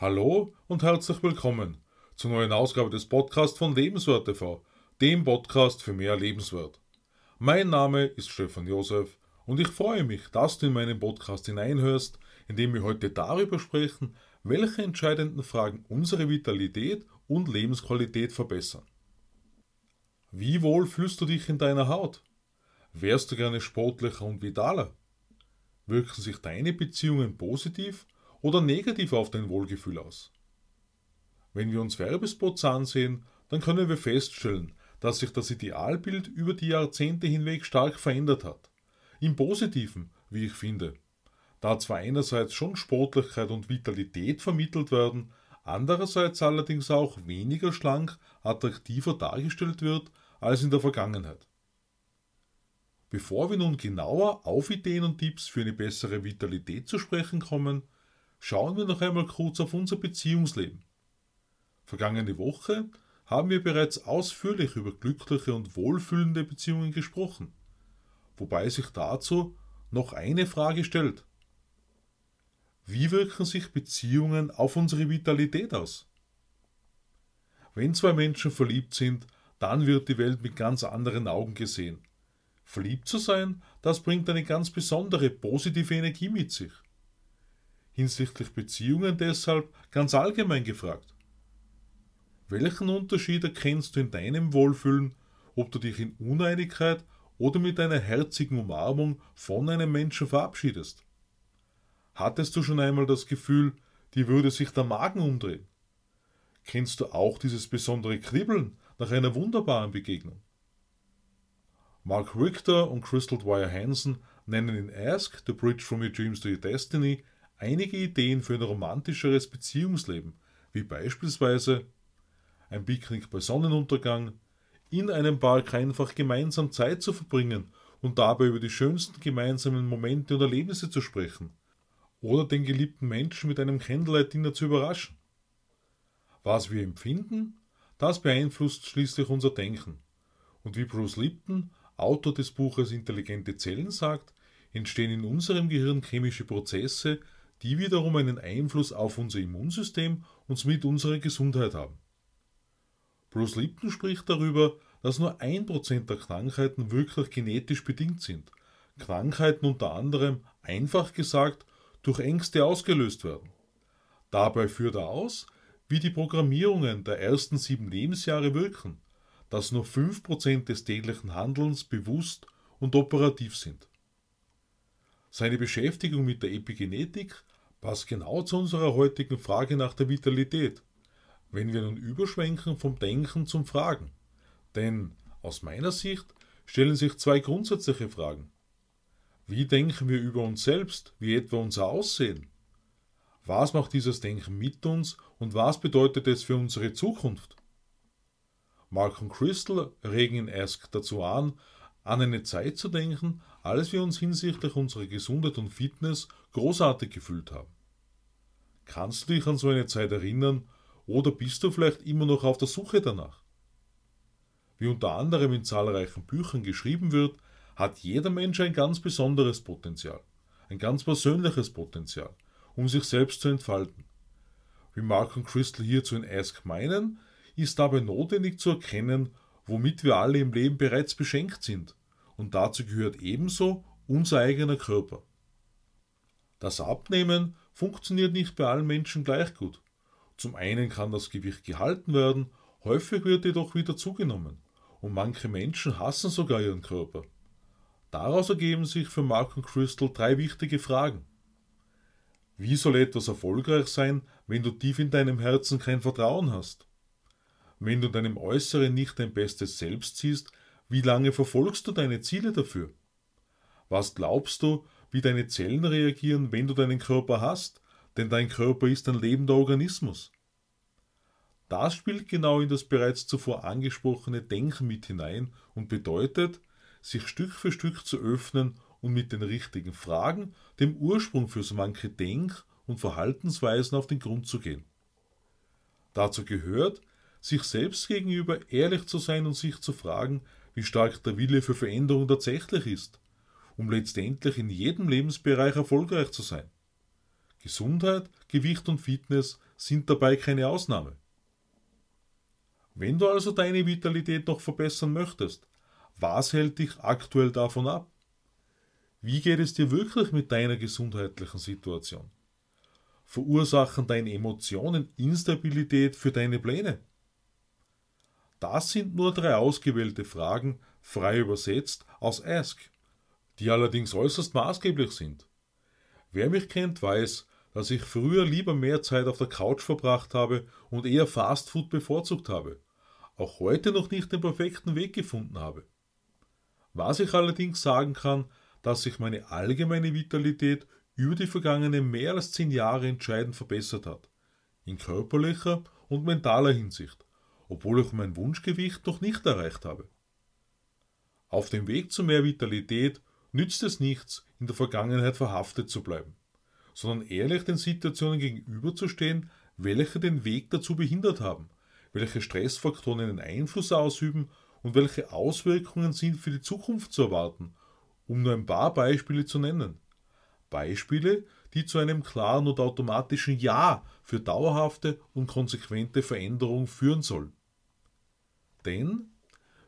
Hallo und herzlich willkommen zur neuen Ausgabe des Podcasts von Lebenswert TV, dem Podcast für mehr Lebenswert. Mein Name ist Stefan Josef und ich freue mich, dass du in meinen Podcast hineinhörst, in dem wir heute darüber sprechen, welche entscheidenden Fragen unsere Vitalität und Lebensqualität verbessern. Wie wohl fühlst du dich in deiner Haut? Wärst du gerne sportlicher und vitaler? Wirken sich deine Beziehungen positiv oder negativ auf dein Wohlgefühl aus? Wenn wir uns Werbespots ansehen, dann können wir feststellen, dass sich das Idealbild über die Jahrzehnte hinweg stark verändert hat. Im Positiven, wie ich finde. Da zwar einerseits schon Sportlichkeit und Vitalität vermittelt werden, andererseits allerdings auch weniger schlank, attraktiver dargestellt wird als in der Vergangenheit. Bevor wir nun genauer auf Ideen und Tipps für eine bessere Vitalität zu sprechen kommen, schauen wir noch einmal kurz auf unser Beziehungsleben. Vergangene Woche haben wir bereits ausführlich über glückliche und wohlfühlende Beziehungen gesprochen, wobei sich dazu noch eine Frage stellt. Wie wirken sich Beziehungen auf unsere Vitalität aus? Wenn zwei Menschen verliebt sind, dann wird die Welt mit ganz anderen Augen gesehen. Verliebt zu sein, das bringt eine ganz besondere positive Energie mit sich. Hinsichtlich Beziehungen deshalb ganz allgemein gefragt. Welchen Unterschied erkennst du in deinem Wohlfühlen, ob du dich in Uneinigkeit oder mit einer herzigen Umarmung von einem Menschen verabschiedest? Hattest du schon einmal das Gefühl, dir würde sich der Magen umdrehen? Kennst du auch dieses besondere Kribbeln nach einer wunderbaren Begegnung? Mark Richter und Crystal Dwyer Hansen nennen in Ask, The Bridge from Your Dreams to Your Destiny einige Ideen für ein romantischeres Beziehungsleben, wie beispielsweise ein Picknick bei Sonnenuntergang, in einem Park einfach gemeinsam Zeit zu verbringen und dabei über die schönsten gemeinsamen Momente und Erlebnisse zu sprechen, oder den geliebten Menschen mit einem Candlelight-Dinner zu überraschen. Was wir empfinden, das beeinflusst schließlich unser Denken. Und wie Bruce Lipton Autor des Buches Intelligente Zellen sagt, entstehen in unserem Gehirn chemische Prozesse, die wiederum einen Einfluss auf unser Immunsystem und somit unsere Gesundheit haben. Bruce Lipton spricht darüber, dass nur ein Prozent der Krankheiten wirklich genetisch bedingt sind. Krankheiten unter anderem, einfach gesagt, durch Ängste ausgelöst werden. Dabei führt er aus, wie die Programmierungen der ersten sieben Lebensjahre wirken dass nur 5% des täglichen Handelns bewusst und operativ sind. Seine Beschäftigung mit der Epigenetik passt genau zu unserer heutigen Frage nach der Vitalität, wenn wir nun überschwenken vom Denken zum Fragen. Denn aus meiner Sicht stellen sich zwei grundsätzliche Fragen. Wie denken wir über uns selbst, wie etwa unser Aussehen? Was macht dieses Denken mit uns und was bedeutet es für unsere Zukunft? Mark und Crystal regen ihn erst dazu an, an eine Zeit zu denken, als wir uns hinsichtlich unserer Gesundheit und Fitness großartig gefühlt haben. Kannst du dich an so eine Zeit erinnern oder bist du vielleicht immer noch auf der Suche danach? Wie unter anderem in zahlreichen Büchern geschrieben wird, hat jeder Mensch ein ganz besonderes Potenzial, ein ganz persönliches Potenzial, um sich selbst zu entfalten. Wie Mark und Crystal hierzu in Ask meinen, ist dabei notwendig zu erkennen, womit wir alle im Leben bereits beschenkt sind, und dazu gehört ebenso unser eigener Körper. Das Abnehmen funktioniert nicht bei allen Menschen gleich gut. Zum einen kann das Gewicht gehalten werden, häufig wird jedoch wieder zugenommen, und manche Menschen hassen sogar ihren Körper. Daraus ergeben sich für Mark und Crystal drei wichtige Fragen. Wie soll etwas erfolgreich sein, wenn du tief in deinem Herzen kein Vertrauen hast? Wenn du deinem Äußeren nicht dein bestes Selbst siehst, wie lange verfolgst du deine Ziele dafür? Was glaubst du, wie deine Zellen reagieren, wenn du deinen Körper hast? Denn dein Körper ist ein lebender Organismus. Das spielt genau in das bereits zuvor angesprochene Denken mit hinein und bedeutet, sich Stück für Stück zu öffnen und mit den richtigen Fragen dem Ursprung für so manche Denk- und Verhaltensweisen auf den Grund zu gehen. Dazu gehört, sich selbst gegenüber ehrlich zu sein und sich zu fragen, wie stark der Wille für Veränderung tatsächlich ist, um letztendlich in jedem Lebensbereich erfolgreich zu sein. Gesundheit, Gewicht und Fitness sind dabei keine Ausnahme. Wenn du also deine Vitalität noch verbessern möchtest, was hält dich aktuell davon ab? Wie geht es dir wirklich mit deiner gesundheitlichen Situation? Verursachen deine Emotionen Instabilität für deine Pläne? Das sind nur drei ausgewählte Fragen, frei übersetzt aus Ask, die allerdings äußerst maßgeblich sind. Wer mich kennt, weiß, dass ich früher lieber mehr Zeit auf der Couch verbracht habe und eher Fastfood bevorzugt habe, auch heute noch nicht den perfekten Weg gefunden habe. Was ich allerdings sagen kann, dass sich meine allgemeine Vitalität über die vergangenen mehr als zehn Jahre entscheidend verbessert hat, in körperlicher und mentaler Hinsicht, obwohl ich mein Wunschgewicht noch nicht erreicht habe. Auf dem Weg zu mehr Vitalität nützt es nichts, in der Vergangenheit verhaftet zu bleiben, sondern ehrlich den Situationen gegenüberzustehen, welche den Weg dazu behindert haben, welche Stressfaktoren einen Einfluss ausüben und welche Auswirkungen sind für die Zukunft zu erwarten, um nur ein paar Beispiele zu nennen. Beispiele, die zu einem klaren und automatischen Ja für dauerhafte und konsequente Veränderung führen sollen. Denn,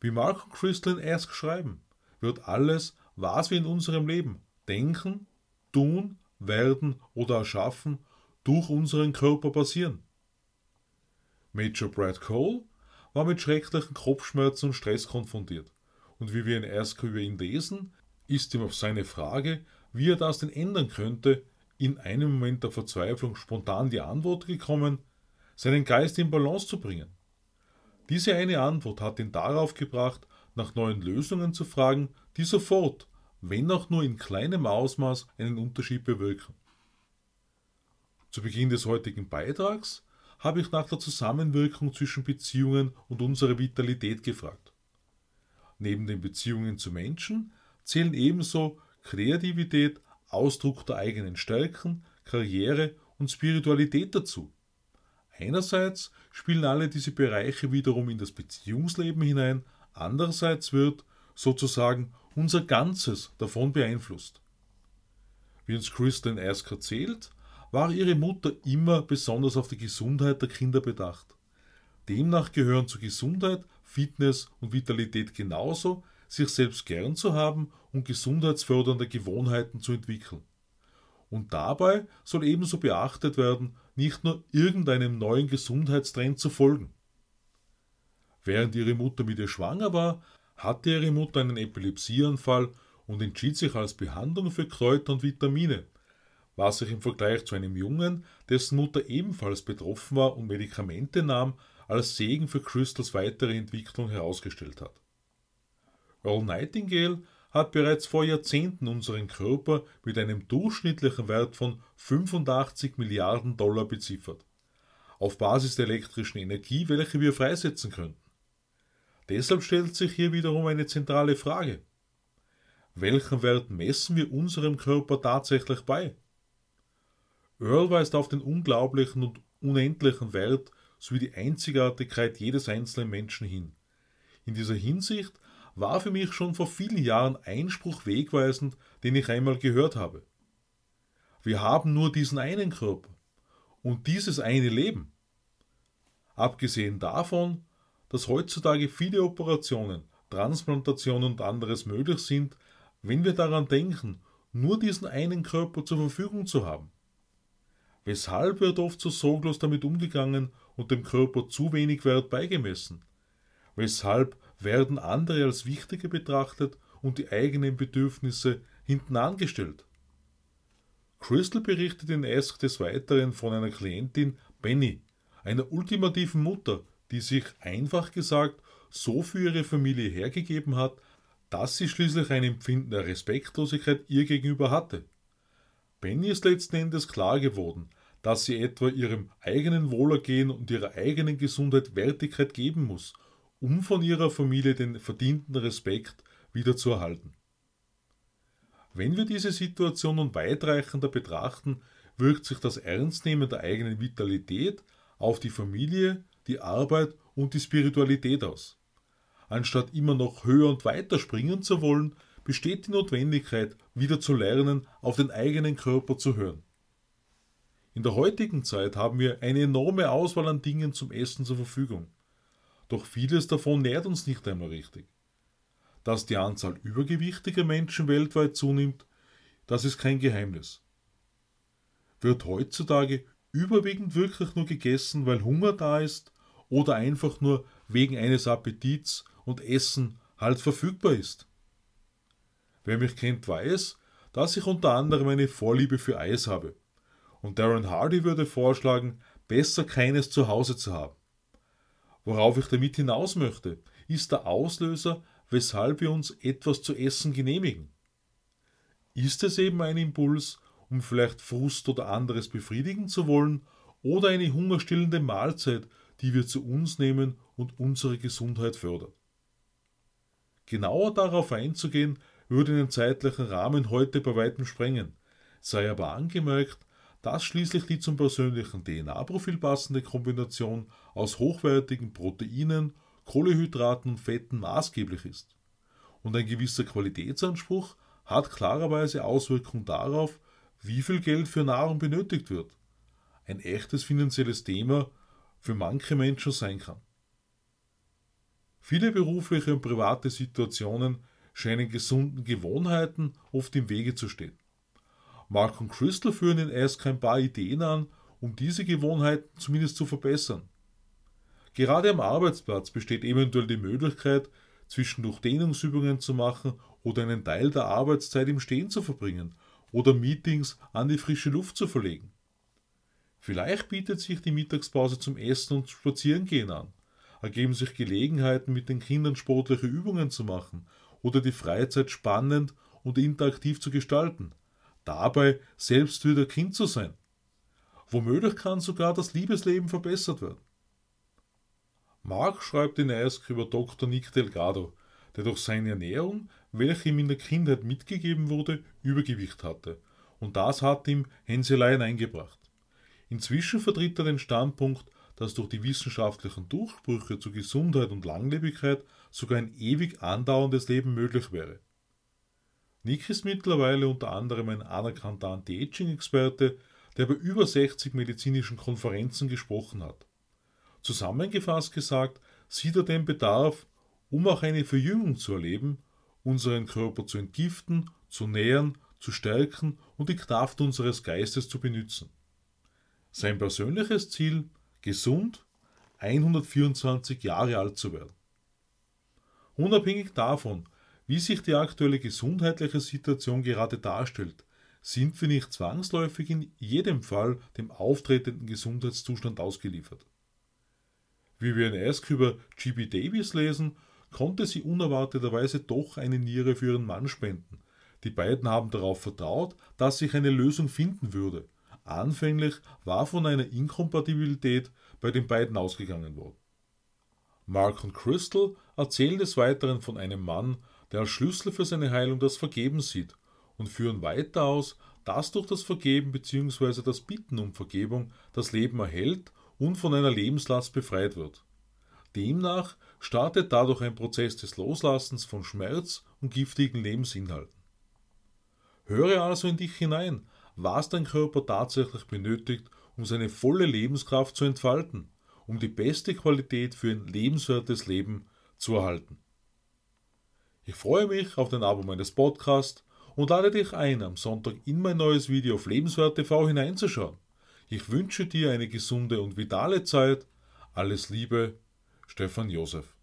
wie Mark und Crystal in Ask schreiben, wird alles, was wir in unserem Leben denken, tun, werden oder erschaffen, durch unseren Körper passieren. Major Brad Cole war mit schrecklichen Kopfschmerzen und Stress konfrontiert. Und wie wir in Ask über ihn lesen, ist ihm auf seine Frage, wie er das denn ändern könnte, in einem Moment der Verzweiflung spontan die Antwort gekommen, seinen Geist in Balance zu bringen. Diese eine Antwort hat ihn darauf gebracht, nach neuen Lösungen zu fragen, die sofort, wenn auch nur in kleinem Ausmaß, einen Unterschied bewirken. Zu Beginn des heutigen Beitrags habe ich nach der Zusammenwirkung zwischen Beziehungen und unserer Vitalität gefragt. Neben den Beziehungen zu Menschen zählen ebenso Kreativität, Ausdruck der eigenen Stärken, Karriere und Spiritualität dazu. Einerseits spielen alle diese Bereiche wiederum in das Beziehungsleben hinein, andererseits wird sozusagen unser Ganzes davon beeinflusst. Wie uns Kristen Ask erzählt, war ihre Mutter immer besonders auf die Gesundheit der Kinder bedacht. Demnach gehören zu Gesundheit, Fitness und Vitalität genauso, sich selbst gern zu haben und gesundheitsfördernde Gewohnheiten zu entwickeln. Und dabei soll ebenso beachtet werden, nicht nur irgendeinem neuen Gesundheitstrend zu folgen. Während ihre Mutter mit ihr schwanger war, hatte ihre Mutter einen Epilepsieanfall und entschied sich als Behandlung für Kräuter und Vitamine, was sich im Vergleich zu einem Jungen, dessen Mutter ebenfalls betroffen war und Medikamente nahm, als Segen für Crystals weitere Entwicklung herausgestellt hat. Earl Nightingale hat bereits vor Jahrzehnten unseren Körper mit einem durchschnittlichen Wert von 85 Milliarden Dollar beziffert, auf Basis der elektrischen Energie, welche wir freisetzen könnten. Deshalb stellt sich hier wiederum eine zentrale Frage. Welchen Wert messen wir unserem Körper tatsächlich bei? Earl weist auf den unglaublichen und unendlichen Wert sowie die Einzigartigkeit jedes einzelnen Menschen hin. In dieser Hinsicht war für mich schon vor vielen Jahren Einspruch wegweisend, den ich einmal gehört habe. Wir haben nur diesen einen Körper und dieses eine Leben. Abgesehen davon, dass heutzutage viele Operationen, Transplantationen und anderes möglich sind, wenn wir daran denken, nur diesen einen Körper zur Verfügung zu haben. Weshalb wird oft so sorglos damit umgegangen und dem Körper zu wenig Wert beigemessen? Weshalb werden andere als wichtiger betrachtet und die eigenen Bedürfnisse hinten angestellt? Crystal berichtet in Ask des Weiteren von einer Klientin, Benny, einer ultimativen Mutter, die sich einfach gesagt so für ihre Familie hergegeben hat, dass sie schließlich ein Empfinden der Respektlosigkeit ihr gegenüber hatte. Benny ist letzten Endes klar geworden, dass sie etwa ihrem eigenen Wohlergehen und ihrer eigenen Gesundheit Wertigkeit geben muss, um von ihrer Familie den verdienten Respekt wieder zu erhalten. Wenn wir diese Situation nun weitreichender betrachten, wirkt sich das Ernstnehmen der eigenen Vitalität auf die Familie, die Arbeit und die Spiritualität aus. Anstatt immer noch höher und weiter springen zu wollen, besteht die Notwendigkeit, wieder zu lernen, auf den eigenen Körper zu hören. In der heutigen Zeit haben wir eine enorme Auswahl an Dingen zum Essen zur Verfügung. Doch vieles davon nährt uns nicht einmal richtig. Dass die Anzahl übergewichtiger Menschen weltweit zunimmt, das ist kein Geheimnis. Wird heutzutage überwiegend wirklich nur gegessen, weil Hunger da ist oder einfach nur wegen eines Appetits und Essen halt verfügbar ist? Wer mich kennt, weiß, dass ich unter anderem eine Vorliebe für Eis habe. Und Darren Hardy würde vorschlagen, besser keines zu Hause zu haben. Worauf ich damit hinaus möchte, ist der Auslöser, weshalb wir uns etwas zu essen genehmigen. Ist es eben ein Impuls, um vielleicht Frust oder anderes befriedigen zu wollen, oder eine hungerstillende Mahlzeit, die wir zu uns nehmen und unsere Gesundheit fördert? Genauer darauf einzugehen, würde den zeitlichen Rahmen heute bei weitem sprengen, sei aber angemerkt, dass schließlich die zum persönlichen DNA-Profil passende Kombination aus hochwertigen Proteinen, Kohlehydraten und Fetten maßgeblich ist. Und ein gewisser Qualitätsanspruch hat klarerweise Auswirkungen darauf, wie viel Geld für Nahrung benötigt wird. Ein echtes finanzielles Thema für manche Menschen sein kann. Viele berufliche und private Situationen scheinen gesunden Gewohnheiten oft im Wege zu stehen. Mark und Crystal führen in Ask ein paar Ideen an, um diese Gewohnheiten zumindest zu verbessern. Gerade am Arbeitsplatz besteht eventuell die Möglichkeit, zwischendurch Dehnungsübungen zu machen oder einen Teil der Arbeitszeit im Stehen zu verbringen oder Meetings an die frische Luft zu verlegen. Vielleicht bietet sich die Mittagspause zum Essen und Spazierengehen an, ergeben sich Gelegenheiten, mit den Kindern sportliche Übungen zu machen oder die Freizeit spannend und interaktiv zu gestalten, dabei selbst wieder Kind zu sein. Womöglich kann sogar das Liebesleben verbessert werden. Mark schreibt in Ask über Dr. Nick Delgado, der durch seine Ernährung, welche ihm in der Kindheit mitgegeben wurde, Übergewicht hatte. Und das hat ihm Hänseleien eingebracht. Inzwischen vertritt er den Standpunkt, dass durch die wissenschaftlichen Durchbrüche zu Gesundheit und Langlebigkeit sogar ein ewig andauerndes Leben möglich wäre. Nick ist mittlerweile unter anderem ein anerkannter Anti-Aging-Experte, der bei über 60 medizinischen Konferenzen gesprochen hat. Zusammengefasst gesagt, sieht er den Bedarf, um auch eine Verjüngung zu erleben, unseren Körper zu entgiften, zu nähern, zu stärken und die Kraft unseres Geistes zu benützen. Sein persönliches Ziel gesund 124 Jahre alt zu werden. Unabhängig davon, wie sich die aktuelle gesundheitliche Situation gerade darstellt, sind wir nicht zwangsläufig in jedem Fall dem auftretenden Gesundheitszustand ausgeliefert. Wie wir in Ask über GB Davis lesen, konnte sie unerwarteterweise doch eine Niere für ihren Mann spenden. Die beiden haben darauf vertraut, dass sich eine Lösung finden würde. Anfänglich war von einer Inkompatibilität bei den beiden ausgegangen worden. Mark und Crystal erzählen des Weiteren von einem Mann, der als Schlüssel für seine Heilung das Vergeben sieht und führen weiter aus, dass durch das Vergeben bzw. das Bitten um Vergebung das Leben erhält und von einer Lebenslast befreit wird. Demnach startet dadurch ein Prozess des Loslassens von Schmerz und giftigen Lebensinhalten. Höre also in dich hinein, was dein Körper tatsächlich benötigt, um seine volle Lebenskraft zu entfalten, um die beste Qualität für ein lebenswertes Leben zu erhalten. Ich freue mich auf den Abo meines Podcasts und lade dich ein, am Sonntag in mein neues Video auf Lebenswert TV hineinzuschauen. Ich wünsche dir eine gesunde und vitale Zeit. Alles Liebe, Stefan Josef.